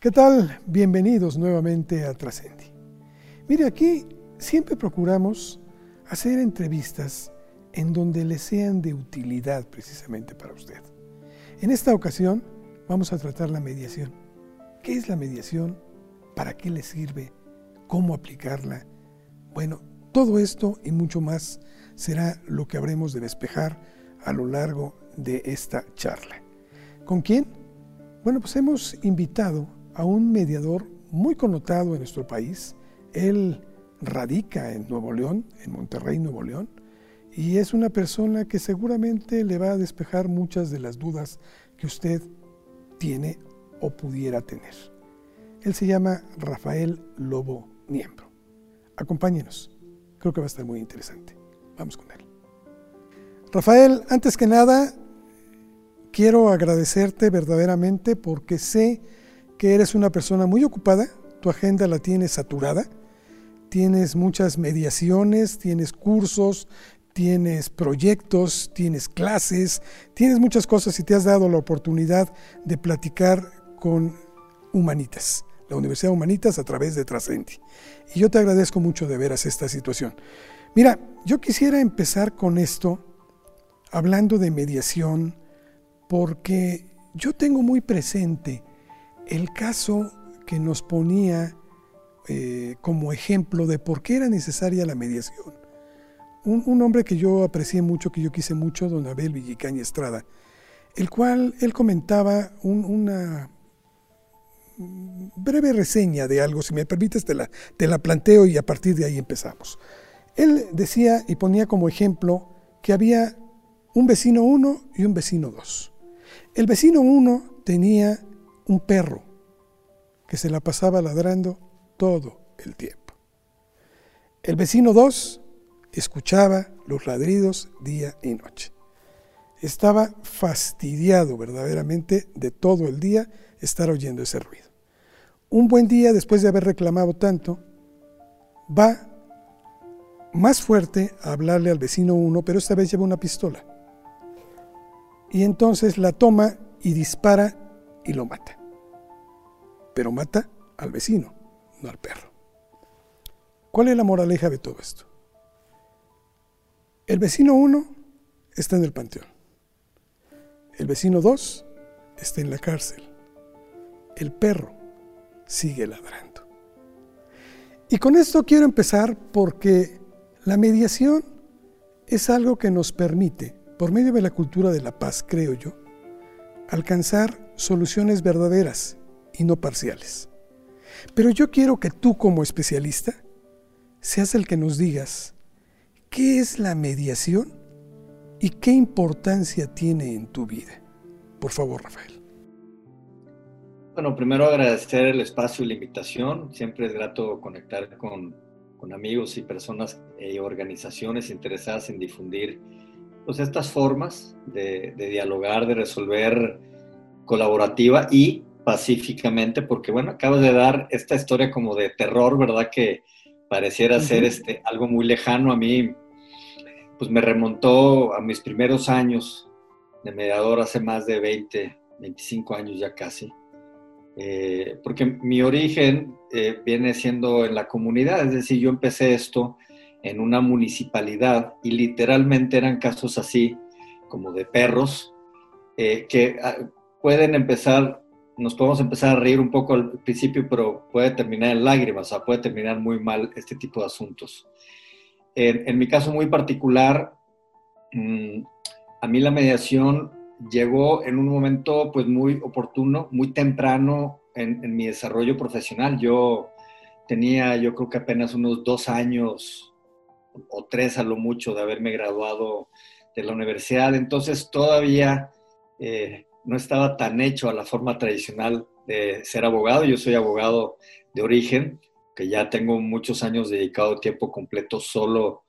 ¿Qué tal? Bienvenidos nuevamente a Trascendi. Mire, aquí siempre procuramos hacer entrevistas en donde le sean de utilidad precisamente para usted. En esta ocasión vamos a tratar la mediación. ¿Qué es la mediación? ¿Para qué le sirve? ¿Cómo aplicarla? Bueno, todo esto y mucho más será lo que habremos de despejar a lo largo de esta charla. ¿Con quién? Bueno, pues hemos invitado a un mediador muy connotado en nuestro país. Él radica en Nuevo León, en Monterrey, Nuevo León, y es una persona que seguramente le va a despejar muchas de las dudas que usted tiene o pudiera tener. Él se llama Rafael Lobo Niembro. Acompáñenos, creo que va a estar muy interesante. Vamos con él. Rafael, antes que nada, quiero agradecerte verdaderamente porque sé que eres una persona muy ocupada, tu agenda la tienes saturada, tienes muchas mediaciones, tienes cursos, tienes proyectos, tienes clases, tienes muchas cosas y te has dado la oportunidad de platicar con Humanitas, la Universidad Humanitas a través de Trascendi. Y yo te agradezco mucho de veras esta situación. Mira, yo quisiera empezar con esto hablando de mediación porque yo tengo muy presente el caso que nos ponía eh, como ejemplo de por qué era necesaria la mediación. Un, hombre que yo aprecié mucho, que yo quise mucho, don Abel Villicaña Estrada, el cual él comentaba una breve reseña de algo, si me permites te la, te la planteo y a partir de ahí empezamos. Él decía y ponía como ejemplo que había un vecino 1 y un vecino 2. El vecino 1 tenía un perro que se la pasaba ladrando todo el tiempo. El vecino 2 escuchaba los ladridos día y noche. Estaba fastidiado verdaderamente de todo el día estar oyendo ese ruido. Un buen día, después de haber reclamado tanto, va más fuerte a hablarle al vecino 1, pero esta vez lleva una pistola. Y entonces la toma y dispara y lo mata pero mata al vecino, no al perro. ¿Cuál es la moraleja de todo esto? El vecino 1 está en el panteón. El vecino 2 está en la cárcel. El perro sigue ladrando. Y con esto quiero empezar porque la mediación es algo que nos permite, por medio de la cultura de la paz, creo yo, alcanzar soluciones verdaderas y no parciales. Pero yo quiero que tú como especialista seas el que nos digas qué es la mediación y qué importancia tiene en tu vida. Por favor, Rafael. Bueno, primero agradecer el espacio y la invitación. Siempre es grato conectar con, amigos y personas y organizaciones interesadas en difundir pues, estas formas de, de dialogar, de resolver colaborativa y pacíficamente, porque bueno, acabas de dar esta historia como de terror, ¿verdad? Que pareciera ser este, algo muy lejano. A mí, pues me remontó a mis primeros años de mediador hace más de 20, 25 años ya casi, eh, porque mi origen eh, viene siendo en la comunidad, es decir, yo empecé esto en una municipalidad y literalmente eran casos así, como de perros, eh, que ah, pueden empezar nos podemos empezar a reír un poco al principio, pero puede terminar en lágrimas, o sea, puede terminar muy mal este tipo de asuntos. En, mi caso muy particular, mm, a mí la mediación llegó en un momento pues muy oportuno, muy temprano en, en mi desarrollo profesional. Yo tenía, yo creo que apenas unos dos años o tres a lo mucho de haberme graduado de la universidad, entonces todavía eh, no estaba tan hecho a la forma tradicional de ser abogado. Yo soy abogado de origen, que ya tengo muchos años dedicado tiempo completo solo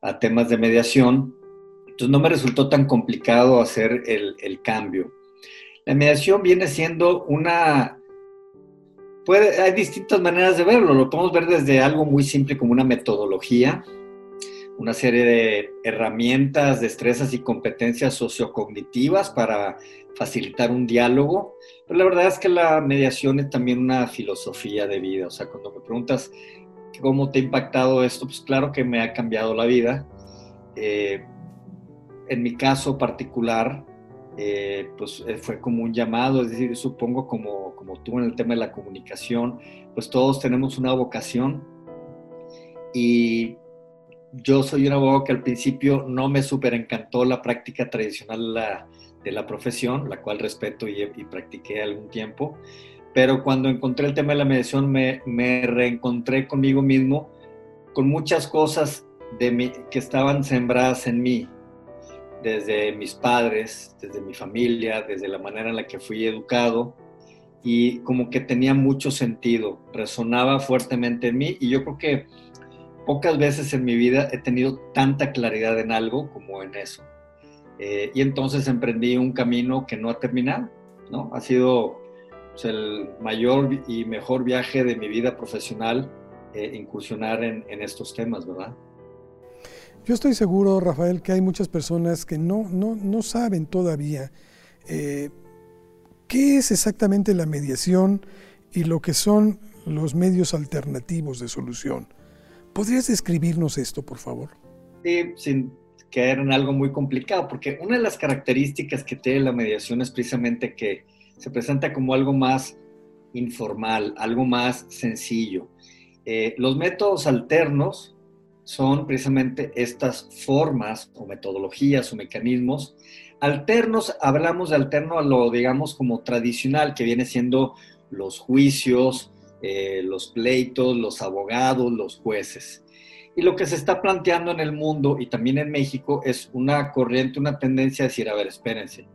a temas de mediación. Entonces no me resultó tan complicado hacer el, cambio. La mediación viene siendo una... Hay distintas maneras de verlo. Lo podemos ver desde algo muy simple como una metodología, una serie de herramientas, destrezas y competencias sociocognitivas para facilitar un diálogo. Pero la verdad es que la mediación es también una filosofía de vida. O sea, cuando me preguntas cómo te ha impactado esto, pues claro que me ha cambiado la vida. Eh, en mi caso particular, eh, pues eh, fue como un llamado, es decir, supongo como, como tú en el tema de la comunicación, pues todos tenemos una vocación y yo soy un abogado que al principio no me súper encantó la práctica tradicional de la, profesión, la cual respeto y, practiqué algún tiempo, pero cuando encontré el tema de la mediación me, reencontré conmigo mismo con muchas cosas de que estaban sembradas en mí, desde mis padres, desde mi familia, desde la manera en la que fui educado, y como que tenía mucho sentido, resonaba fuertemente en mí, y yo creo que pocas veces en mi vida he tenido tanta claridad en algo como en eso. Eh, y entonces emprendí un camino que no ha terminado, ¿no? Ha sido pues, el mayor y mejor viaje de mi vida profesional eh, incursionar en, estos temas, ¿verdad? Yo estoy seguro, Rafael, que hay muchas personas que no, no, no saben todavía eh, qué es exactamente la mediación y lo que son los medios alternativos de solución. ¿Podrías describirnos esto, por favor? Sí, sin caer en algo muy complicado, porque una de las características que tiene la mediación es precisamente que se presenta como algo más informal, algo más sencillo. Eh, los métodos alternos son precisamente estas formas o metodologías o mecanismos. Alternos, hablamos de alterno a lo, digamos, como tradicional, que viene siendo los juicios, eh, los pleitos, los abogados, los jueces. Y lo que se está planteando en el mundo y también en México es una corriente, una tendencia a decir, a ver, espérense.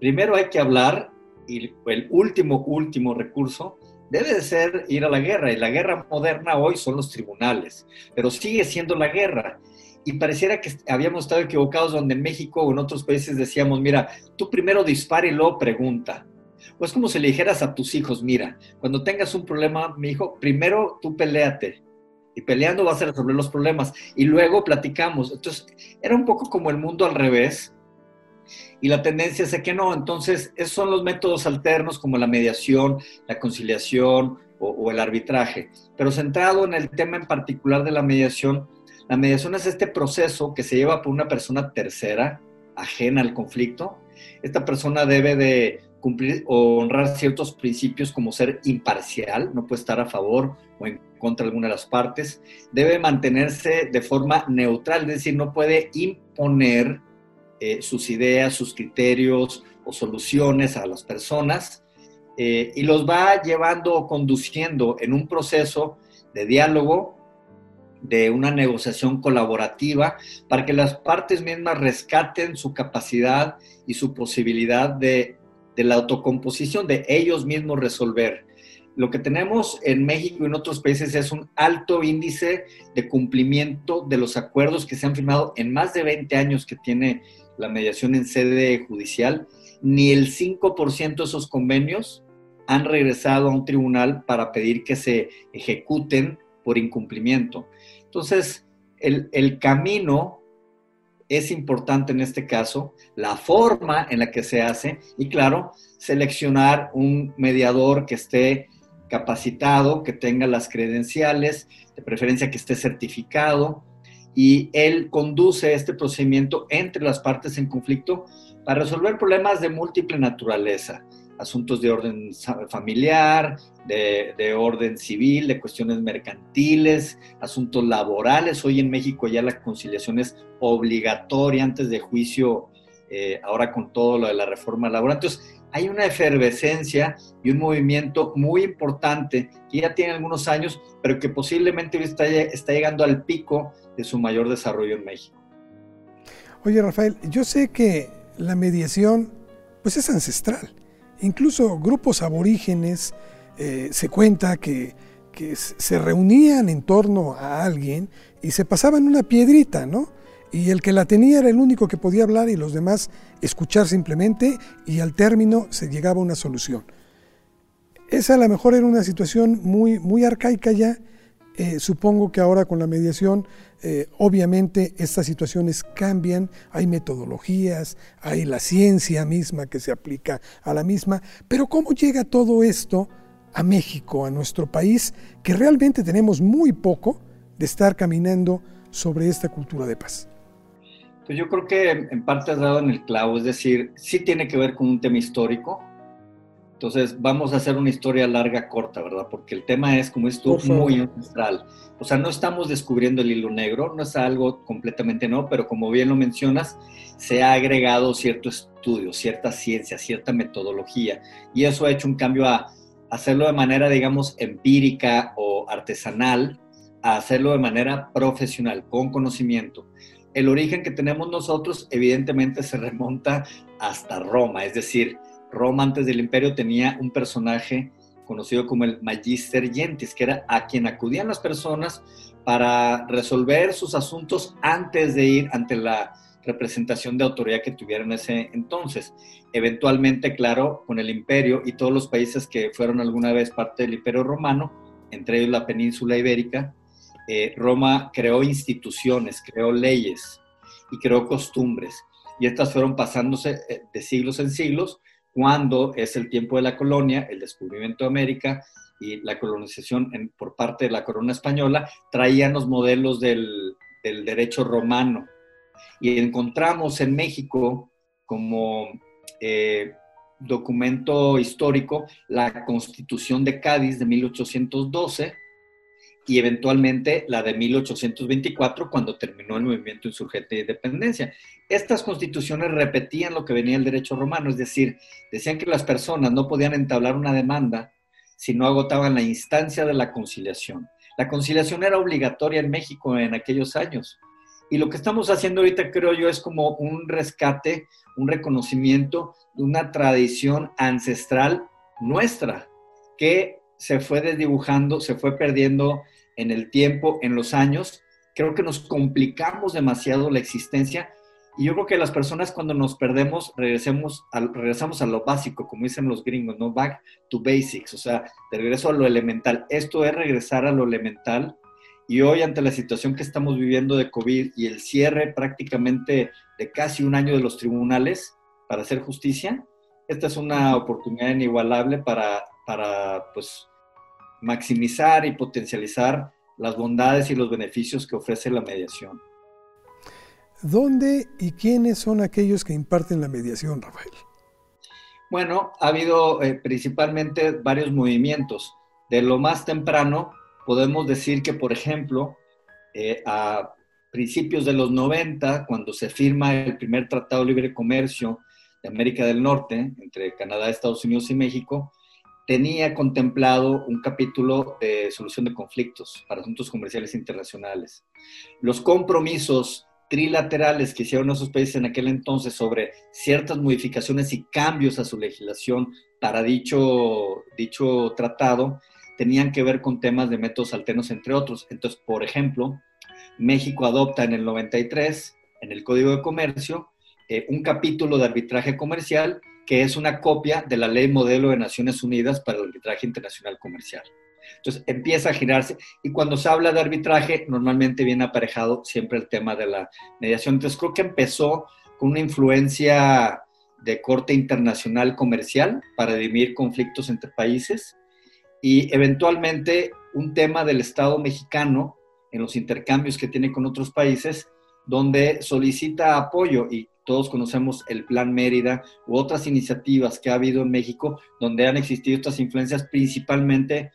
Primero hay que hablar y el último, último recurso debe de ser ir a la guerra. Y la guerra moderna hoy son los tribunales, pero sigue siendo la guerra. Y pareciera que habíamos estado equivocados donde en México o en otros países decíamos, mira, tú primero dispara y luego pregunta. O es como si le dijeras a tus hijos, mira, cuando tengas un problema, mi hijo, primero tú peleate. Y peleando vas a resolver los problemas. Y luego platicamos. Entonces, era un poco como el mundo al revés. Y la tendencia es que no. Entonces, esos son los métodos alternos como la mediación, la conciliación o, o el arbitraje. Pero centrado en el tema en particular de la mediación, la mediación es este proceso que se lleva por una persona tercera, ajena al conflicto. Esta persona debe de cumplir o honrar ciertos principios como ser imparcial, no puede estar a favor o en contra de alguna de las partes, debe mantenerse de forma neutral, es decir, no puede imponer eh, sus ideas, sus criterios o soluciones a las personas eh, y los va llevando o conduciendo en un proceso de diálogo, de una negociación colaborativa, para que las partes mismas rescaten su capacidad y su posibilidad de de la autocomposición, de ellos mismos resolver. Lo que tenemos en México y en otros países es un alto índice de cumplimiento de los acuerdos que se han firmado en más de 20 años que tiene la mediación en sede judicial. Ni el 5% de esos convenios han regresado a un tribunal para pedir que se ejecuten por incumplimiento. Entonces, el, el camino es importante en este caso la forma en la que se hace y claro, seleccionar un mediador que esté capacitado, que tenga las credenciales, de preferencia que esté certificado y él conduce este procedimiento entre las partes en conflicto para resolver problemas de múltiple naturaleza, asuntos de orden familiar, de, orden civil, de cuestiones mercantiles, asuntos laborales. Hoy en México ya la conciliación es obligatoria antes de juicio, eh, ahora con todo lo de la reforma laboral. Entonces, hay una efervescencia y un movimiento muy importante que ya tiene algunos años, pero que posiblemente está, está llegando al pico de su mayor desarrollo en México. Oye, Rafael, yo sé que la mediación pues es ancestral Incluso grupos aborígenes eh, se cuenta que, se reunían en torno a alguien y se pasaban una piedrita, ¿no? Y el que la tenía era el único que podía hablar y los demás escuchar simplemente y al término se llegaba a una solución. Esa a lo mejor era una situación muy, muy arcaica ya Eh, supongo que ahora con la mediación, eh, obviamente estas situaciones cambian, hay metodologías, hay la ciencia misma que se aplica a la misma, pero ¿cómo llega todo esto a México, a nuestro país, que realmente tenemos muy poco de estar caminando sobre esta cultura de paz? Pues yo creo que en parte has dado en el clavo, es decir, sí tiene que ver con un tema histórico, entonces, vamos a hacer una historia larga, corta, ¿verdad? Porque el tema es, como es tú, muy ancestral. O sea, no estamos descubriendo el hilo negro, no es algo completamente no, pero como bien lo mencionas, se ha agregado cierto estudio, cierta ciencia, cierta metodología, y eso ha hecho un cambio a hacerlo de manera, digamos, empírica o artesanal, a hacerlo de manera profesional, con conocimiento. El origen que tenemos nosotros, evidentemente, se remonta hasta Roma, es decir, Roma antes del imperio tenía un personaje conocido como el Magister Gentis, que era a quien acudían las personas para resolver sus asuntos antes de ir ante la representación de autoridad que tuvieran ese entonces. Eventualmente, claro, con el imperio y todos los países que fueron alguna vez parte del imperio romano, entre ellos la península ibérica, eh, Roma creó instituciones, creó leyes y creó costumbres. Y estas fueron pasándose eh, de siglos en siglos cuando es el tiempo de la colonia, el descubrimiento de América y la colonización por parte de la corona española, traían los modelos del, derecho romano. Y encontramos en México como eh, documento histórico la Constitución de Cádiz de 1812 y eventualmente la de 1824 cuando terminó el movimiento insurgente de independencia. Estas constituciones repetían lo que venía el derecho romano, es decir, decían que las personas no podían entablar una demanda si no agotaban la instancia de la conciliación. La conciliación era obligatoria en México en aquellos años. Y lo que estamos haciendo ahorita, creo yo, es como un rescate, un reconocimiento de una tradición ancestral nuestra, que se fue desdibujando, se fue perdiendo en el tiempo, en los años, creo que nos complicamos demasiado la existencia y yo creo que las personas cuando nos perdemos regresemos regresamos a lo básico, como dicen los gringos, ¿no? Back to basics, o sea, de regreso a lo elemental. Esto es regresar a lo elemental y hoy ante la situación que estamos viviendo de COVID y el cierre prácticamente de casi un año de los tribunales para hacer justicia, esta es una oportunidad inigualable para, para pues, maximizar y potencializar las bondades y los beneficios que ofrece la mediación. ¿Dónde y quiénes son aquellos que imparten la mediación, Rafael? Bueno, ha habido eh, principalmente varios movimientos. De lo más temprano, podemos decir que, por ejemplo, eh, a principios de los 90, cuando se firma el primer Tratado de Libre Comercio de América del Norte, entre Canadá, Estados Unidos y México, tenía contemplado un capítulo de solución de conflictos para asuntos comerciales internacionales. Los compromisos trilaterales que hicieron esos países en aquel entonces sobre ciertas modificaciones y cambios a su legislación para dicho, dicho tratado tenían que ver con temas de métodos alternos, entre otros. Entonces, por ejemplo, México adopta en el 93, en el Código de Comercio, eh, un capítulo de arbitraje comercial que es una copia de la ley modelo de Naciones Unidas para el arbitraje internacional comercial. Entonces empieza a girarse y cuando se habla de arbitraje normalmente viene aparejado siempre el tema de la mediación. Entonces creo que empezó con una influencia de corte internacional comercial para dirimir conflictos entre países y eventualmente un tema del Estado mexicano en los intercambios que tiene con otros países donde solicita apoyo y todos conocemos el Plan Mérida u otras iniciativas que ha habido en México donde han existido estas influencias principalmente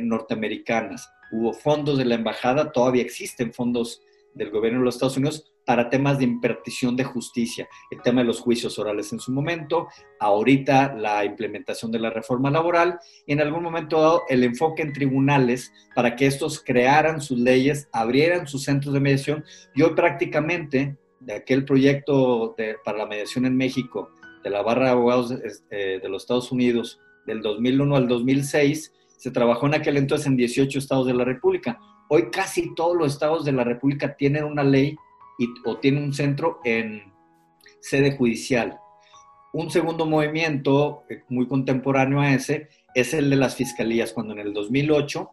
norteamericanas. Hubo fondos de la embajada, todavía existen fondos del gobierno de los Estados Unidos para temas de impartición de justicia, el tema de los juicios orales en su momento, ahorita la implementación de la reforma laboral y en algún momento dado el enfoque en tribunales para que estos crearan sus leyes, abrieran sus centros de mediación y hoy prácticamente de aquel proyecto para la mediación en México, de la barra de abogados este, de los Estados Unidos, del 2001 al 2006, se trabajó en aquel entonces en 18 estados de la República. Hoy casi todos los estados de la República tienen una ley y, o tienen un centro en sede judicial. Un segundo movimiento eh, muy contemporáneo a ese es el de las fiscalías, cuando en el 2008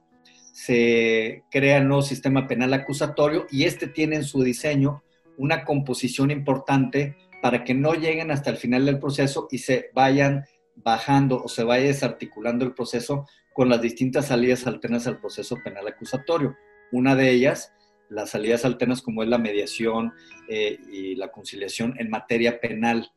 se crea el nuevo sistema penal acusatorio y este tiene en su diseño una composición importante para que no lleguen hasta el final del proceso y se vayan bajando o se vaya desarticulando el proceso con las distintas salidas alternas al proceso penal acusatorio. Una de ellas, las salidas alternas como es la mediación eh, y la conciliación en materia penal.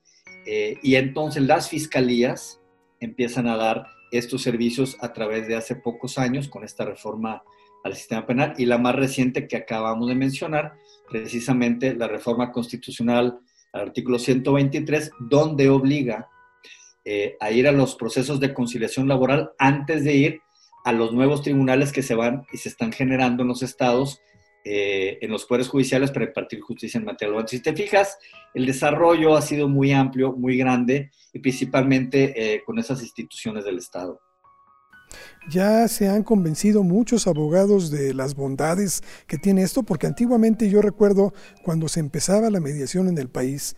Eh, y entonces las fiscalías empiezan a dar estos servicios a través de hace pocos años con esta reforma al sistema penal y la más reciente que acabamos de mencionar, precisamente la reforma constitucional al artículo 123, donde obliga eh, a ir a los procesos de conciliación laboral antes de ir a los nuevos tribunales que se van y se están generando en los estados, eh, en los poderes judiciales para impartir justicia en materia laboral. Si te fijas, el desarrollo ha sido muy amplio, muy grande y principalmente eh, con esas instituciones del Estado. Ya se han convencido muchos abogados de las bondades que tiene esto, porque antiguamente yo recuerdo cuando se empezaba la mediación en el país,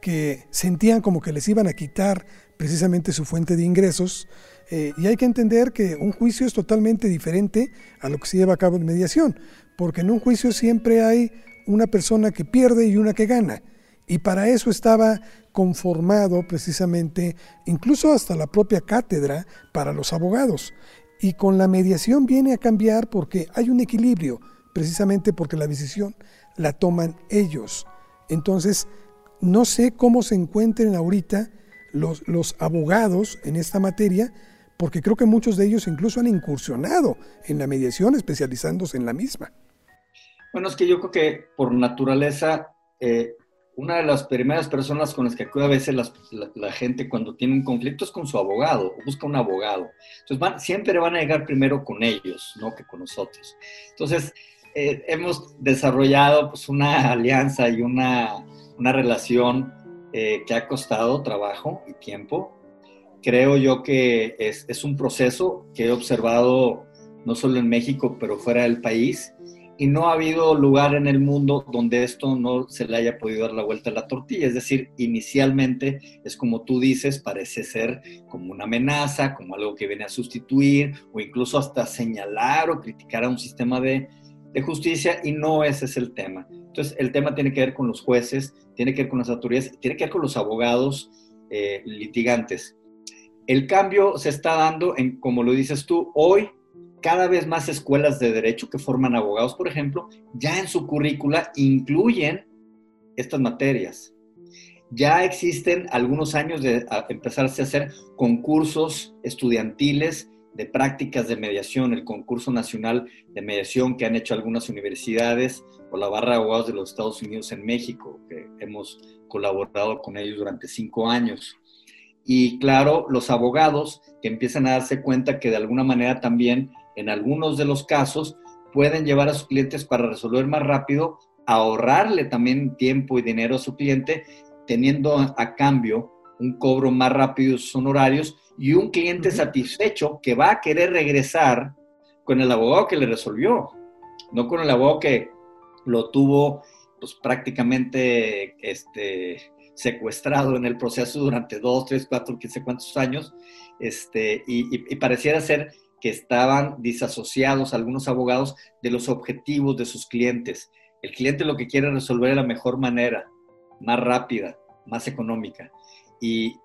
que sentían como que les iban a quitar precisamente su fuente de ingresos. Eh, y hay que entender que un juicio es totalmente diferente a lo que se lleva a cabo en mediación, porque en un juicio siempre hay una persona que pierde y una que gana. Y para eso estaba conformado precisamente, incluso hasta la propia cátedra para los abogados. Y con la mediación viene a cambiar porque hay un equilibrio, precisamente porque la decisión la toman ellos. Entonces, no sé cómo se encuentren ahorita los, los abogados en esta materia, porque creo que muchos de ellos incluso han incursionado en la mediación, especializándose en la misma. Bueno, es que yo creo que por naturaleza eh, una de las primeras personas con las que acude a veces la, gente cuando tiene un conflicto es con su abogado, busca un abogado. Entonces siempre van a llegar primero con ellos, no que con nosotros. Entonces eh, hemos desarrollado pues, una alianza y una, una relación eh, que ha costado trabajo y tiempo. Creo yo que es, es un proceso que he observado no solo en México, pero fuera del país y no ha habido lugar en el mundo donde esto no se le haya podido dar la vuelta a la tortilla. Es decir, inicialmente es como tú dices, parece ser como una amenaza, como algo que viene a sustituir o incluso hasta señalar o criticar a un sistema de, justicia y no ese es el tema. Entonces, el tema tiene que ver con los jueces, tiene que ver con las autoridades, tiene que ver con los abogados eh, litigantes. El cambio se está dando en, como lo dices tú, hoy cada vez más escuelas de derecho que forman abogados, por ejemplo, ya en su currícula incluyen estas materias. Ya existen algunos años de empezarse a hacer concursos estudiantiles de prácticas de mediación, el concurso nacional de mediación que han hecho algunas universidades o la barra de abogados de los Estados Unidos en México, que hemos colaborado con ellos durante cinco años. Y claro, los abogados que empiezan a darse cuenta que de alguna manera también en algunos de los casos, pueden llevar a sus clientes para resolver más rápido, ahorrarle también tiempo y dinero a su cliente, teniendo a cambio un cobro más rápido de sus honorarios y un cliente satisfecho que va a querer regresar con el abogado que le resolvió, no con el abogado que lo tuvo pues, prácticamente este, secuestrado en el proceso durante dos, tres, cuatro, quince cuántos años, este, y, y pareciera ser que estaban disasociados algunos abogados de los objetivos de sus clientes. El cliente lo que quiere resolver de la mejor manera, más rápida, más económica. Y,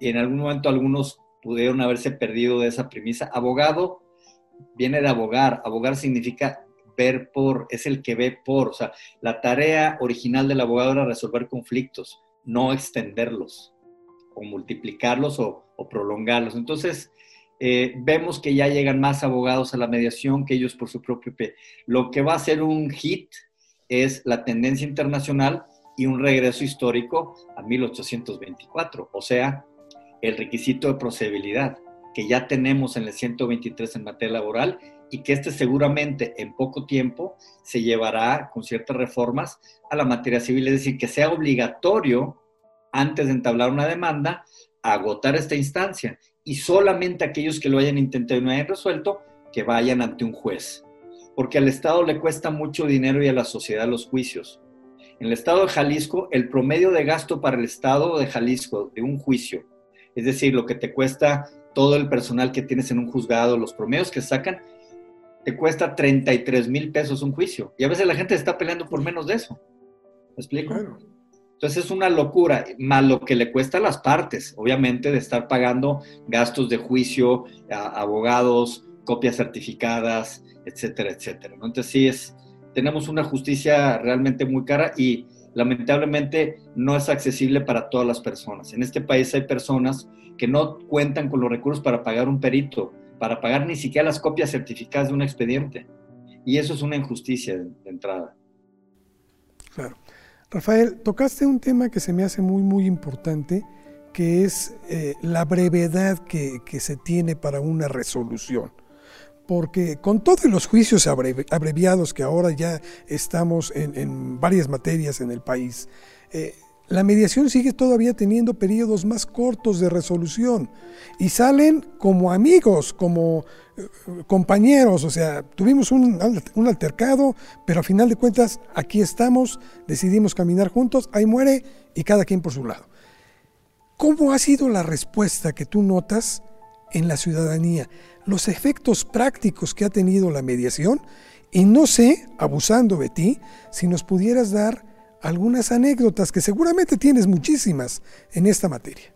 en algún momento algunos pudieron haberse perdido de esa premisa. Abogado viene de abogar. Abogar significa ver por, es el que ve por. O sea, la tarea original del abogado era resolver conflictos, no extenderlos o multiplicarlos o, prolongarlos. Entonces, eh, vemos que ya llegan más abogados a la mediación que ellos por su propio pie. Lo que va a ser un hit es la tendencia internacional y un regreso histórico a 1824, o sea, el requisito de procedibilidad que ya tenemos en el 123 en materia laboral y que este seguramente en poco tiempo se llevará con ciertas reformas a la materia civil, es decir, que sea obligatorio antes de entablar una demanda agotar esta instancia y solamente aquellos que lo hayan intentado y no hayan resuelto, que vayan ante un juez. Porque al Estado le cuesta mucho dinero y a la sociedad los juicios. En el Estado de Jalisco, el promedio de gasto para el Estado de Jalisco de un juicio, es decir, lo que te cuesta todo el personal que tienes en un juzgado, los promedios que sacan, te cuesta 33 mil pesos un juicio. Y a veces la gente está peleando por menos de eso. ¿Me explico? Entonces es una locura, más lo que le cuesta a las partes, obviamente, de estar pagando gastos de juicio, abogados, copias certificadas, etcétera, etcétera. Entonces sí es, tenemos una justicia realmente muy cara y lamentablemente no es accesible para todas las personas. En este país hay personas que no cuentan con los recursos para pagar un perito, para pagar ni siquiera las copias certificadas de un expediente. Y eso es una injusticia de, entrada. Claro. Rafael, tocaste un tema que se me hace muy, muy importante, que es eh, la brevedad que, se tiene para una resolución porque con todos los juicios abreviados que ahora ya estamos en, varias materias en el país, eh, la mediación sigue todavía teniendo periodos más cortos de resolución y salen como amigos, como eh, compañeros, o sea, tuvimos un, un, altercado, pero a final de cuentas aquí estamos, decidimos caminar juntos, ahí muere y cada quien por su lado. ¿Cómo ha sido la respuesta que tú notas en la ciudadanía? los efectos prácticos que ha tenido la mediación y no sé, abusando de ti, si nos pudieras dar algunas anécdotas, que seguramente tienes muchísimas en esta materia.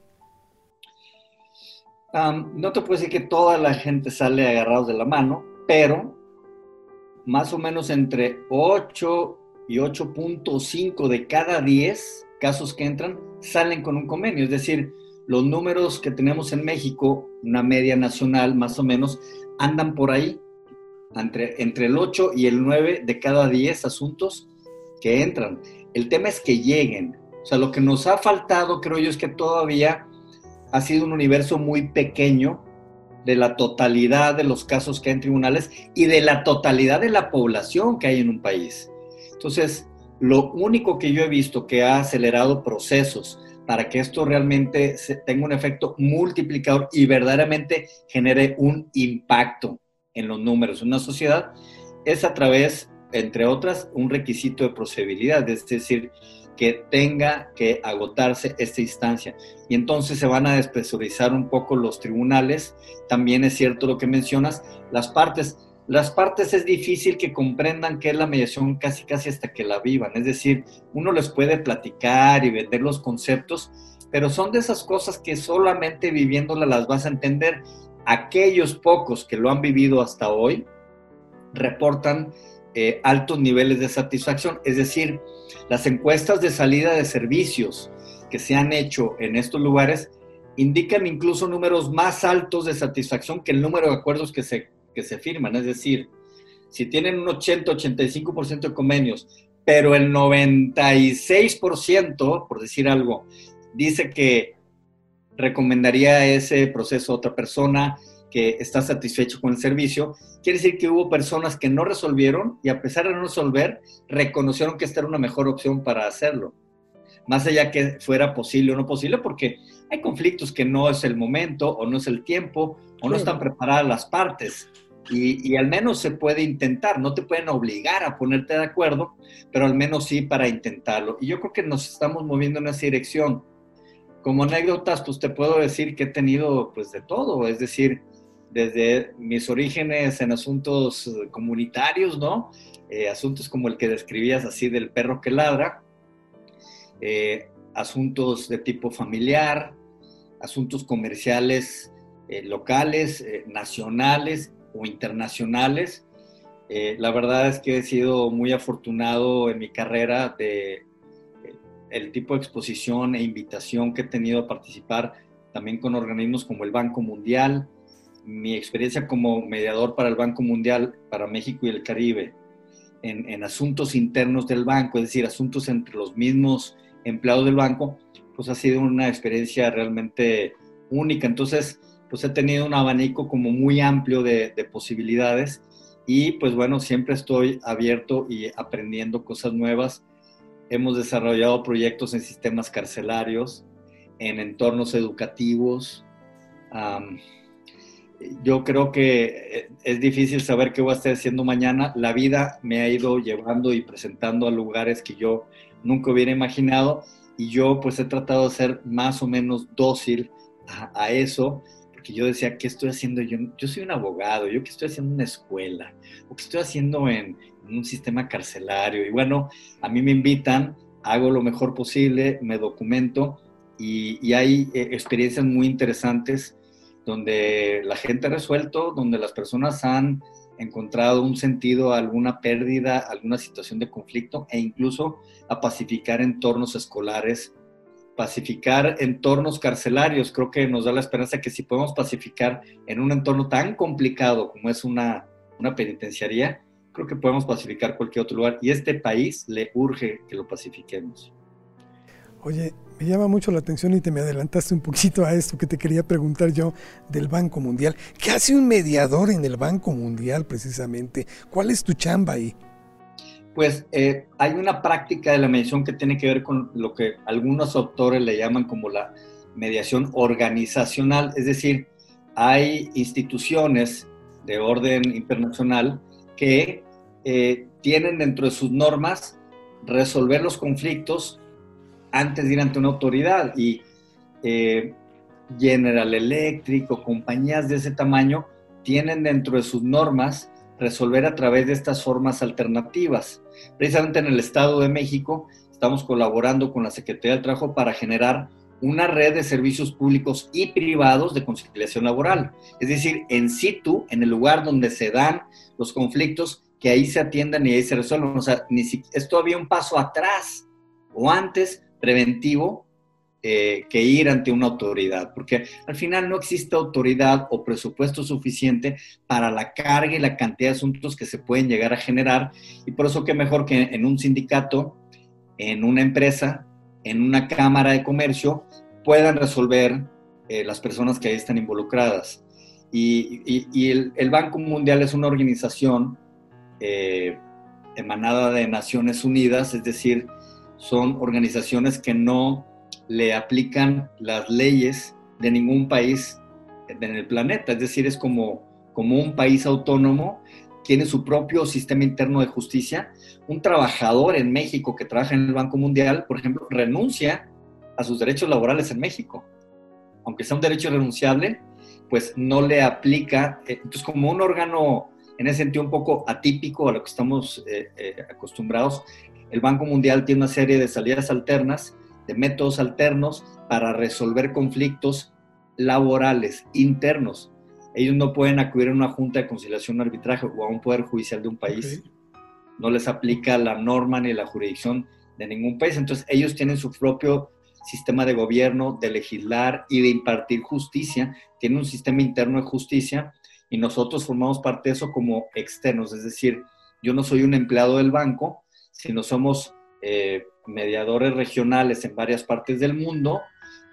no te puedo decir que toda la gente sale agarrados de la mano, pero más o menos entre 8 y 8.5 de cada 10 casos que entran salen con un convenio. Es decir, los números que tenemos en México, una media nacional más o menos, andan por ahí, entre, entre el 8 y el 9 de cada 10 asuntos que entran. El tema es que lleguen. O sea, lo que nos ha faltado, creo yo, es que todavía ha sido un universo muy pequeño de la totalidad de los casos que hay en tribunales y de la totalidad de la población que hay en un país. Entonces, lo único que yo he visto que ha acelerado procesos para que esto realmente tenga un efecto multiplicador y verdaderamente genere un impacto en los números en una sociedad, es a través, entre otras, un requisito de procedibilidad, es decir, que tenga que agotarse esta instancia. Y entonces se van a despresurizar un poco los tribunales. También es cierto lo que mencionas, las partes las partes es difícil que comprendan qué es la mediación casi casi hasta que la vivan. Es decir, uno les puede platicar y vender los conceptos, pero son de esas cosas que solamente viviéndolas las vas a entender. Aquellos pocos que lo han vivido hasta hoy reportan eh, altos niveles de satisfacción. Es decir, las encuestas de salida de servicios que se han hecho en estos lugares indican incluso números más altos de satisfacción que el número de acuerdos que se que se firman. Es decir, si tienen un 80-85% de convenios, pero el 96%, por decir algo, dice que recomendaría ese proceso a otra persona que está satisfecho con el servicio, quiere decir que hubo personas que no resolvieron y a pesar de no resolver, reconocieron que esta era una mejor opción para hacerlo. Más allá que fuera posible o no posible, porque hay conflictos que no es el momento o no es el tiempo o no están preparadas las partes. Y, al menos se puede intentar, no te pueden obligar a ponerte de acuerdo, pero al menos sí para intentarlo. Y yo creo que nos estamos moviendo en esa dirección. Como anécdotas, pues te puedo decir que he tenido pues de todo, es decir, desde mis orígenes en asuntos comunitarios, ¿no? Eh, asuntos como el que describías así del perro que ladra, eh, asuntos de tipo familiar, asuntos comerciales eh, locales, nacionales o internacionales. La verdad es que he sido muy afortunado en mi carrera de el tipo de exposición e invitación que he tenido a participar también con organismos como el Banco Mundial, mi experiencia como mediador para el Banco Mundial, para México y el Caribe, en, asuntos internos del banco, es decir, asuntos entre los mismos empleados del banco, pues ha sido una experiencia realmente única. Entonces, pues he tenido un abanico como muy amplio de, posibilidades y pues bueno, siempre estoy abierto y aprendiendo cosas nuevas. Hemos desarrollado proyectos en sistemas carcelarios, en entornos educativos. Yo creo que eh, es difícil saber qué voy a estar haciendo mañana. La vida me ha ido llevando y presentando a lugares que yo nunca hubiera imaginado y yo pues he tratado de ser más o menos dócil a, a eso porque yo decía, ¿qué estoy haciendo yo? Yo soy un abogado, ¿yo qué estoy haciendo en una escuela? ¿O qué estoy haciendo en, en un sistema carcelario? Y bueno, a mí me invitan, hago lo mejor posible, me documento y, hay eh, experiencias muy interesantes donde la gente ha resuelto, donde las personas han encontrado un sentido a alguna pérdida, alguna situación de conflicto e incluso a pacificar entornos escolares, pacificar entornos carcelarios. Creo que nos da la esperanza que si podemos pacificar en un entorno tan complicado como es una, una penitenciaría, creo que podemos pacificar cualquier otro lugar y este país le urge que lo pacifiquemos. Oye, me llama mucho la atención y te me adelantaste un poquito a esto que te quería preguntar yo del Banco Mundial. ¿Qué hace un mediador en el Banco Mundial precisamente? ¿Cuál es tu chamba ahí? Pues eh, hay una práctica de la mediación que tiene que ver con lo que algunos autores le llaman como la mediación organizacional, es decir, hay instituciones de orden internacional que eh, tienen dentro de sus normas resolver los conflictos antes de ir ante una autoridad y eh, General Electric o compañías de ese tamaño tienen dentro de sus normas resolver a través de estas formas alternativas. Precisamente en el Estado de México estamos colaborando con la Secretaría del Trabajo para generar una red de servicios públicos y privados de conciliación laboral. Es decir, en situ, en el lugar donde se dan los conflictos, que ahí se atiendan y ahí se resuelvan. O sea, ni si, es todavía un paso atrás o antes preventivo eh, que ir ante una autoridad, porque al final no existe autoridad o presupuesto suficiente para la carga y la cantidad de asuntos que se pueden llegar a generar, y por eso que mejor que en un sindicato, en una empresa, en una cámara de comercio, puedan resolver eh, las personas que ahí están involucradas. Y, el, Banco Mundial es una organización eh, emanada de Naciones Unidas, es decir, son organizaciones que no le aplican las leyes de ningún país en el planeta, es decir, es como, como un país autónomo, tiene su propio sistema interno de justicia. Un trabajador en México que trabaja en el Banco Mundial, por ejemplo, renuncia a sus derechos laborales en México. Aunque sea un derecho renunciable, pues no le aplica, eh, entonces como un órgano en ese sentido un poco atípico a lo que estamos eh, eh, acostumbrados, el Banco Mundial tiene una serie de salidas alternas, de métodos alternos para resolver conflictos laborales internos. Ellos no pueden acudir a una junta de conciliación o arbitraje o a un poder judicial de un país. No les aplica la norma ni la jurisdicción de ningún país. Entonces ellos tienen su propio sistema de gobierno, de legislar y de impartir justicia. Tienen un sistema interno de justicia y nosotros formamos parte de eso como externos. Es decir, yo no soy un empleado del banco, sino somos eh, mediadores regionales en varias partes del mundo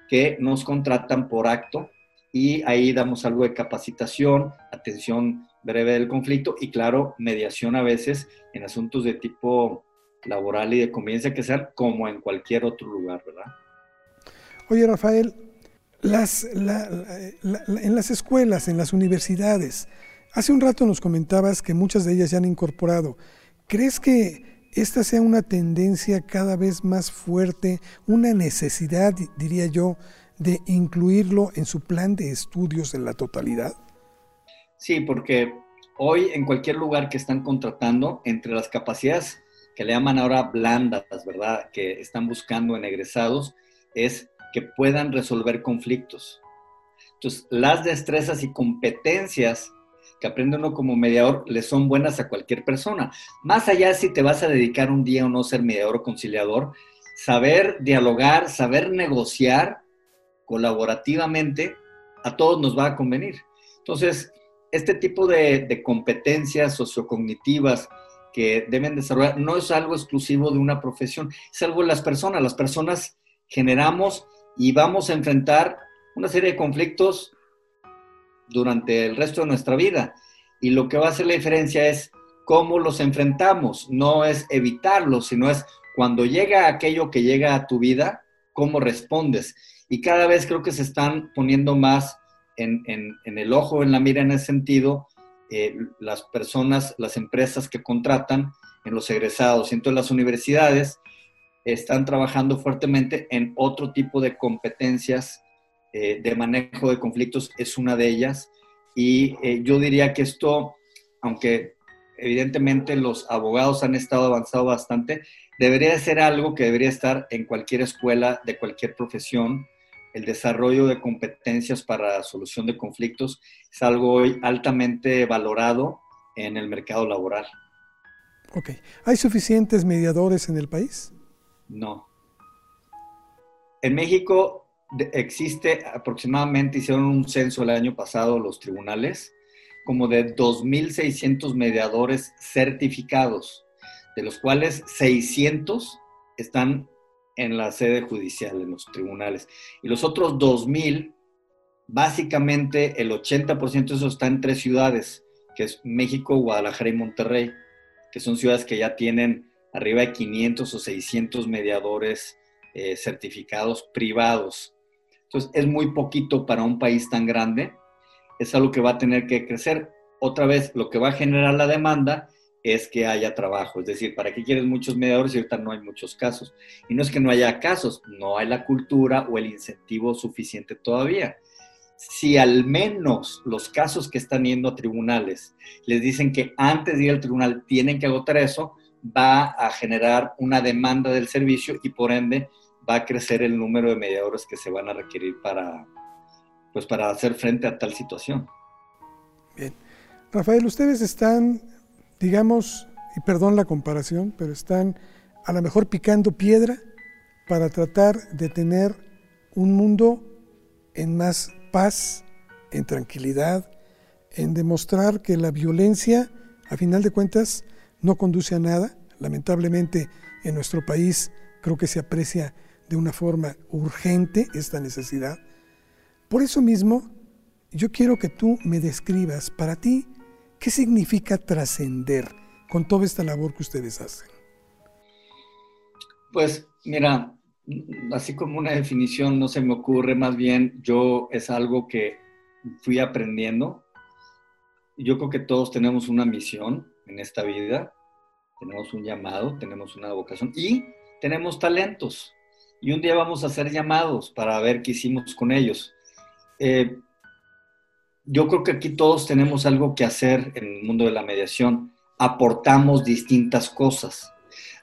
que nos contratan por acto y ahí damos algo de capacitación, atención breve del conflicto y claro, mediación a veces en asuntos de tipo laboral y de convivencia que sean como en cualquier otro lugar, ¿verdad? Oye, Rafael, las, en las escuelas, en las universidades, hace un rato nos comentabas que muchas de ellas ya han incorporado. ¿Crees que esta sea una tendencia cada vez más fuerte, una necesidad, diría yo, de incluirlo en su plan de estudios en la totalidad? Sí, porque hoy en cualquier lugar que están contratando, entre las capacidades que le llaman ahora blandas, ¿verdad? Que están buscando en egresados, es que puedan resolver conflictos. Entonces, las destrezas y competencias que aprende uno como mediador le son buenas a cualquier persona. Más allá si te vas a dedicar un día o no ser mediador o conciliador, saber dialogar, saber negociar colaborativamente, a todos nos va a convenir. Entonces, este tipo de, de competencias sociocognitivas que deben desarrollar no es algo exclusivo de una profesión, es algo de las personas. Las personas generamos y vamos a enfrentar una serie de conflictos durante el resto de nuestra vida. Y lo que va a hacer la diferencia es cómo los enfrentamos, no es evitarlos, sino es cuando llega aquello que llega a tu vida, cómo respondes. Y cada vez creo que se están poniendo más en, el ojo, en la mira en ese sentido, eh, las personas, las empresas que contratan en los egresados. Y entonces las universidades están trabajando fuertemente en otro tipo de competencias eh, de manejo de conflictos es una de ellas. Y eh, yo diría que esto, aunque evidentemente los abogados han estado avanzado bastante, debería ser algo que debería estar en cualquier escuela de cualquier profesión. El desarrollo de competencias para solución de conflictos es algo hoy altamente valorado en el mercado laboral. Ok. ¿Hay suficientes mediadores en el país? No. En México existe aproximadamente, hicieron un censo el año pasado los tribunales, como de 2.600 mediadores certificados, de los cuales 600 están en la sede judicial, en los tribunales. Y los otros 2.000, básicamente el 80% de eso está en tres ciudades, que es México, Guadalajara y Monterrey, que son ciudades que ya tienen arriba de 500 o 600 mediadores eh, certificados privados. Entonces, es muy poquito para un país tan grande. Es algo que va a tener que crecer. Otra vez, lo que va a generar la demanda es que haya trabajo. Es decir, ¿para qué quieres muchos mediadores y ahorita no hay muchos casos? Y no es que no haya casos, no hay la cultura o el incentivo suficiente todavía. Si al menos los casos que están yendo a tribunales les dicen que antes de ir al tribunal tienen que agotar eso, va a generar una demanda del servicio y por ende va a crecer el número de mediadores que se van a requerir para, pues para hacer frente a tal situación. Bien. Rafael, ustedes están, digamos, y perdón la comparación, pero están a lo mejor picando piedra para tratar de tener un mundo en más paz, en tranquilidad, en demostrar que la violencia, a final de cuentas, no conduce a nada. Lamentablemente, en nuestro país creo que se aprecia de una forma urgente esta necesidad. Por eso mismo, yo quiero que tú me describas para ti qué significa trascender con toda esta labor que ustedes hacen. Pues mira, así como una definición no se me ocurre, más bien yo es algo que fui aprendiendo. Yo creo que todos tenemos una misión en esta vida, tenemos un llamado, tenemos una vocación y tenemos talentos y un día vamos a ser llamados para ver qué hicimos con ellos. Eh, yo creo que aquí todos tenemos algo que hacer en el mundo de la mediación. Aportamos distintas cosas.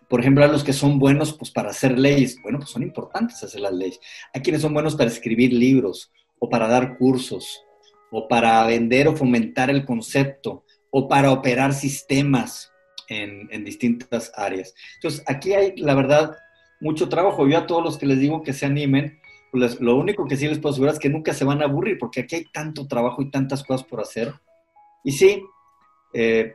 Por ejemplo, a los que son buenos pues, para hacer leyes, bueno, pues son importantes hacer las leyes. Hay quienes son buenos para escribir libros o para dar cursos o para vender o fomentar el concepto o para operar sistemas en, en distintas áreas. Entonces, aquí hay, la verdad, mucho trabajo. Yo a todos los que les digo que se animen, pues lo único que sí les puedo asegurar es que nunca se van a aburrir, porque aquí hay tanto trabajo y tantas cosas por hacer. Y sí, eh,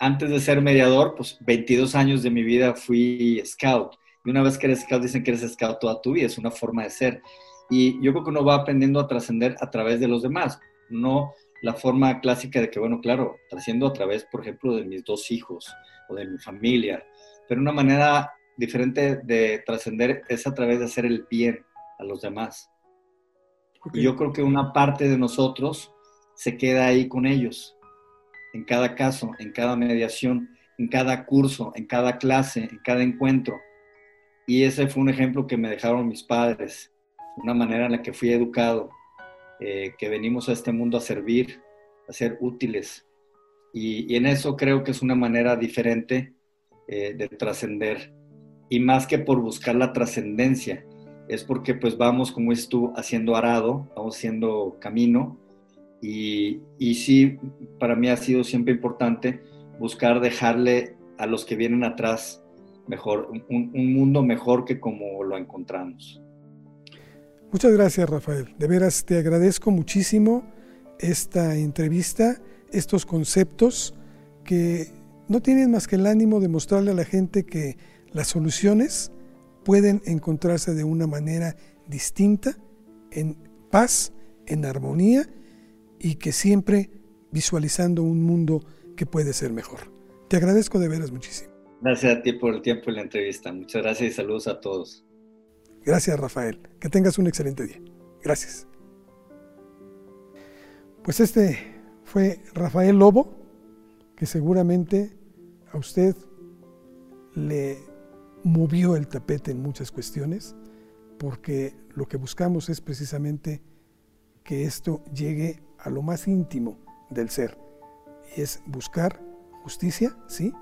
antes de ser mediador, pues 22 años de mi vida fui scout. Y una vez que eres scout, dicen que eres scout toda tu vida, es una forma de ser. Y yo creo que uno va aprendiendo a trascender a través de los demás, no la forma clásica de que, bueno, claro, trasciendo a través, por ejemplo, de mis dos hijos o de mi familia, pero una manera diferente de trascender es a través de hacer el bien a los demás. Y yo creo que una parte de nosotros se queda ahí con ellos, en cada caso, en cada mediación, en cada curso, en cada clase, en cada encuentro. Y ese fue un ejemplo que me dejaron mis padres, una manera en la que fui educado, eh, que venimos a este mundo a servir, a ser útiles. Y, en eso creo que es una manera diferente eh, de trascender y más que por buscar la trascendencia, es porque pues vamos, como es tú, haciendo arado, vamos haciendo camino y, y sí, para mí ha sido siempre importante buscar dejarle a los que vienen atrás mejor, un, un mundo mejor que como lo encontramos. Muchas gracias, Rafael. De veras, te agradezco muchísimo esta entrevista, estos conceptos que no tienen más que el ánimo de mostrarle a la gente que las soluciones pueden encontrarse de una manera distinta, en paz, en armonía y que siempre visualizando un mundo que puede ser mejor. Te agradezco de veras muchísimo. Gracias a ti por el tiempo y la entrevista. Muchas gracias y saludos a todos. Gracias Rafael. Que tengas un excelente día. Gracias. Pues este fue Rafael Lobo, que seguramente a usted le movió el tapete en muchas cuestiones, porque lo que buscamos es precisamente que esto llegue a lo más íntimo del ser, y es buscar justicia, sí,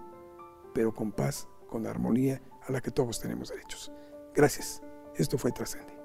pero con paz, con armonía a la que todos tenemos derechos. Gracias. Esto fue Trascendi.